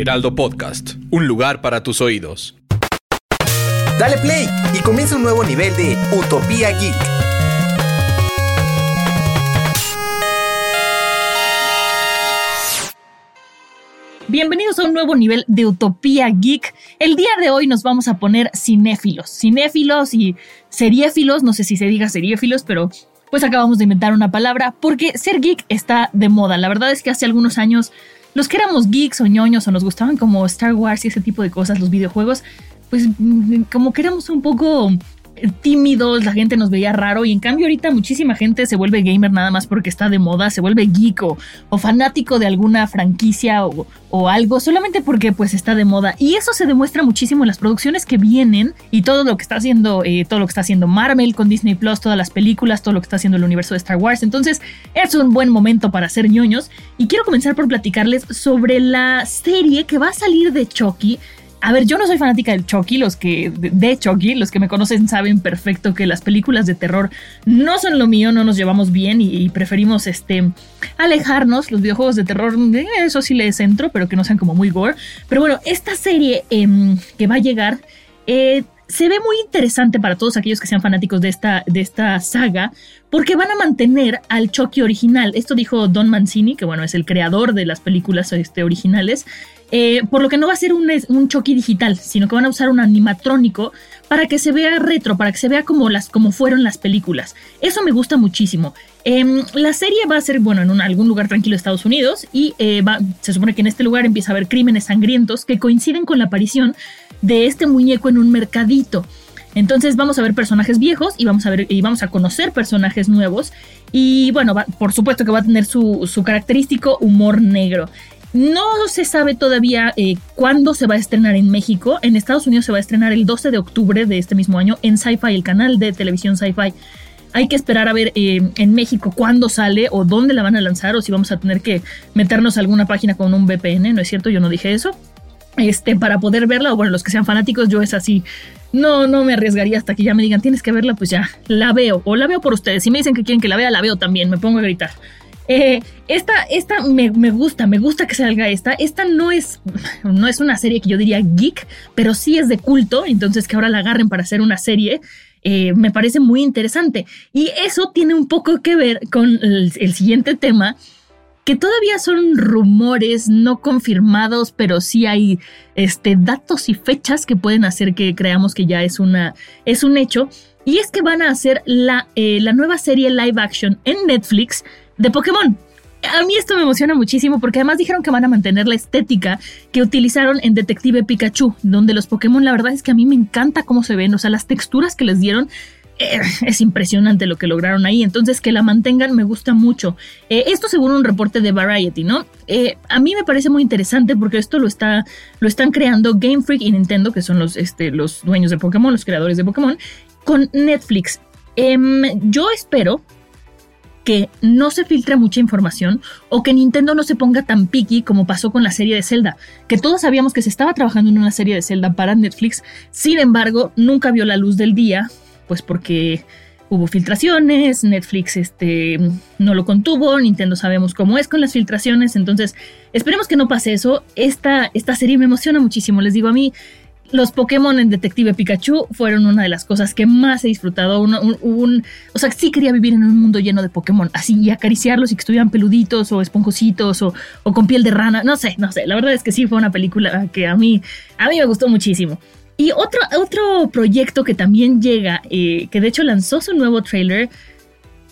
Heraldo Podcast, un lugar para tus oídos. Dale play y comienza un nuevo nivel de Utopía Geek. Bienvenidos a un nuevo nivel de Utopía Geek. El día de hoy nos vamos a poner cinéfilos, cinéfilos y seriéfilos, no sé si se diga seriéfilos, pero pues acabamos de inventar una palabra porque ser geek está de moda. La verdad es que hace algunos años los que éramos geeks o ñoños o nos gustaban como Star Wars y ese tipo de cosas, los videojuegos, pues mm, como que éramos un poco tímidos, la gente nos veía raro y en cambio ahorita muchísima gente se vuelve gamer nada más porque está de moda, se vuelve geek o, fanático de alguna franquicia o, algo solamente porque pues está de moda. Y eso se demuestra muchísimo en las producciones que vienen y todo lo que está haciendo eh, todo lo que está haciendo Marvel con Disney Plus, todas las películas, todo lo que está haciendo el universo de Star Wars, entonces es un buen momento para ser ñoños. Y quiero comenzar por platicarles sobre la serie que va a salir de Chucky a ver, yo no soy fanática del Chucky, los que de Chucky, los que me conocen saben perfecto que las películas de terror no son lo mío, no nos llevamos bien y, preferimos este alejarnos. Los videojuegos de terror, eh, eso sí les entro, pero que no sean como muy gore. Pero bueno, esta serie em, que va a llegar eh, se ve muy interesante para todos aquellos que sean fanáticos de esta, de esta saga, porque van a mantener al Chucky original. Esto dijo Don Mancini, que bueno, es el creador de las películas este, originales. Eh, por lo que no va a ser un, un Chucky digital, sino que van a usar un animatrónico para que se vea retro, para que se vea como, las, como fueron las películas. Eso me gusta muchísimo. Em, la serie va a ser, bueno, en algún lugar tranquilo de Estados Unidos y eh, se supone que en este lugar empieza a haber crímenes sangrientos que coinciden con la aparición de este muñeco en un mercadito. Entonces vamos a ver personajes viejos y vamos a ver y vamos a conocer personajes nuevos. Y bueno, por supuesto que va a tener su, su característico humor negro. No se sabe todavía eh, cuándo se va a estrenar en México. En Estados Unidos se va a estrenar el 12 de octubre de este mismo año en Sci-Fi, el canal de televisión Sci-Fi. Hay que esperar a ver eh, en México cuándo sale o dónde la van a lanzar o si vamos a tener que meternos a alguna página con un VPN. No es cierto, yo no dije eso. Este, para poder verla, o bueno, los que sean fanáticos, yo es así. No, no me arriesgaría hasta que ya me digan tienes que verla, pues ya la veo. O la veo por ustedes. Si me dicen que quieren que la vea, la veo también. Me pongo a gritar. Eh, esta esta me, gusta, me gusta que salga esta. Esta no es, no es una serie que yo diría geek, pero sí es de culto, entonces que ahora la agarren para hacer una serie. Eh, me parece muy interesante. Y eso tiene un poco que ver con el, siguiente tema, que todavía son rumores no confirmados, pero sí hay este, datos y fechas que pueden hacer que creamos que ya es, una, es un hecho. Y es que van a hacer la, eh, la nueva serie live action en Netflix de Pokémon. A mí esto me emociona muchísimo porque además dijeron que van a mantener la estética que utilizaron en Detective Pikachu, donde los Pokémon la verdad es que a mí me encanta cómo se ven, o sea, las texturas que les dieron eh, es impresionante lo que lograron ahí. Entonces, que la mantengan me gusta mucho. Eh, esto según un reporte de Variety, ¿no? Eh, a mí me parece muy interesante porque esto lo, está, lo están creando Game Freak y Nintendo, que son los, este, los dueños de Pokémon, los creadores de Pokémon, con Netflix. Em, yo espero que no se filtre mucha información o que Nintendo no se ponga tan picky como pasó con la serie de Zelda, que todos sabíamos que se estaba trabajando en una serie de Zelda para Netflix, sin embargo, nunca vio la luz del día, pues porque hubo filtraciones, Netflix este, no lo contuvo, Nintendo sabemos cómo es con las filtraciones, entonces esperemos que no pase eso. Esta, esta serie me emociona muchísimo, les digo a mí, los Pokémon en Detective Pikachu fueron una de las cosas que más he disfrutado. O sea, sí quería vivir en un mundo lleno de Pokémon, así y acariciarlos y que estuvieran peluditos o esponjositos o, con piel de rana. No sé, no sé. La verdad es que sí fue una película que a mí, a mí me gustó muchísimo. Y otro, otro proyecto que también llega, eh, que de hecho lanzó su nuevo trailer,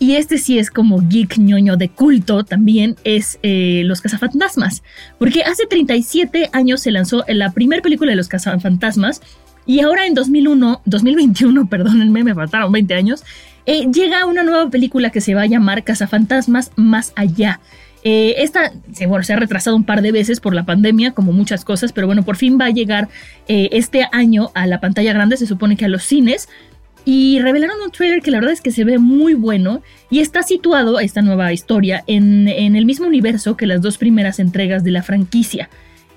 y este sí es como geek ñoño de culto también, es eh, Los Cazafantasmas. Porque hace 37 años se lanzó la primera película de Los Cazafantasmas y ahora en 2001, 2021, perdónenme, me faltaron 20 años, eh, llega una nueva película que se va a llamar Cazafantasmas Más Allá. Eh, esta bueno, se ha retrasado un par de veces por la pandemia, como muchas cosas, pero bueno, por fin va a llegar este año a la pantalla grande, se supone que a los cines. Y revelaron un trailer que la verdad es que se ve muy bueno y está situado, esta nueva historia, en, en el mismo universo que las dos primeras entregas de la franquicia.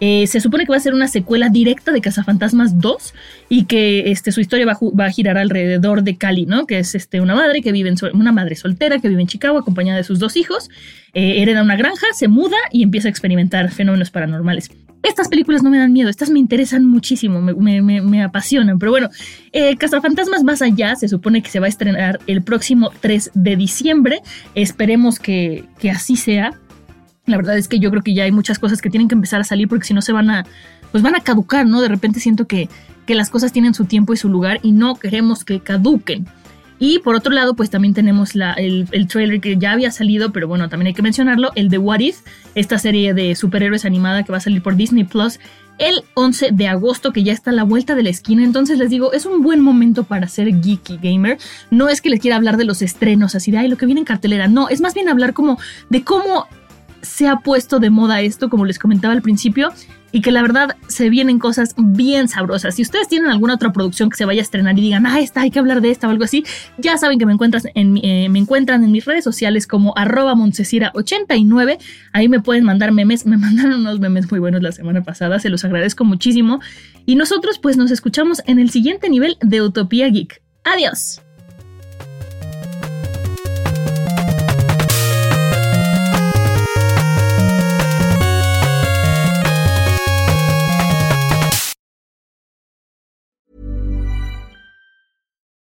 Eh, se supone que va a ser una secuela directa de Cazafantasmas 2 y que este, su historia va, a girar alrededor de Cali, ¿no? Que es este, una madre que vive en una madre soltera que vive en Chicago acompañada de sus dos hijos, eh, hereda una granja, se muda y empieza a experimentar fenómenos paranormales. Estas películas no me dan miedo, estas me interesan muchísimo, me, apasionan. Pero bueno, eh, Cazafantasmas Más Allá se supone que se va a estrenar el próximo 3 de diciembre. Esperemos que, que así sea. La verdad es que yo creo que ya hay muchas cosas que tienen que empezar a salir porque si no se van a, pues van a caducar, ¿no? De repente siento que, que las cosas tienen su tiempo y su lugar y no queremos que caduquen. Y por otro lado, pues también tenemos la, el, el, trailer que ya había salido, pero bueno, también hay que mencionarlo, el de What If, esta serie de superhéroes animada que va a salir por Disney Plus el 11 de agosto, que ya está a la vuelta de la esquina. Entonces les digo, es un buen momento para ser geeky gamer. No es que les quiera hablar de los estrenos, así de, ay, lo que viene en cartelera. No, es más bien hablar como de cómo se ha puesto de moda esto, como les comentaba al principio, y que la verdad se vienen cosas bien sabrosas. Si ustedes tienen alguna otra producción que se vaya a estrenar y digan, ah, esta, hay que hablar de esta o algo así, ya saben que me, encuentras en, eh, me encuentran en mis redes sociales como arroba 89 Ahí me pueden mandar memes. Me mandaron unos memes muy buenos la semana pasada, se los agradezco muchísimo. Y nosotros pues nos escuchamos en el siguiente nivel de Utopía Geek. Adiós.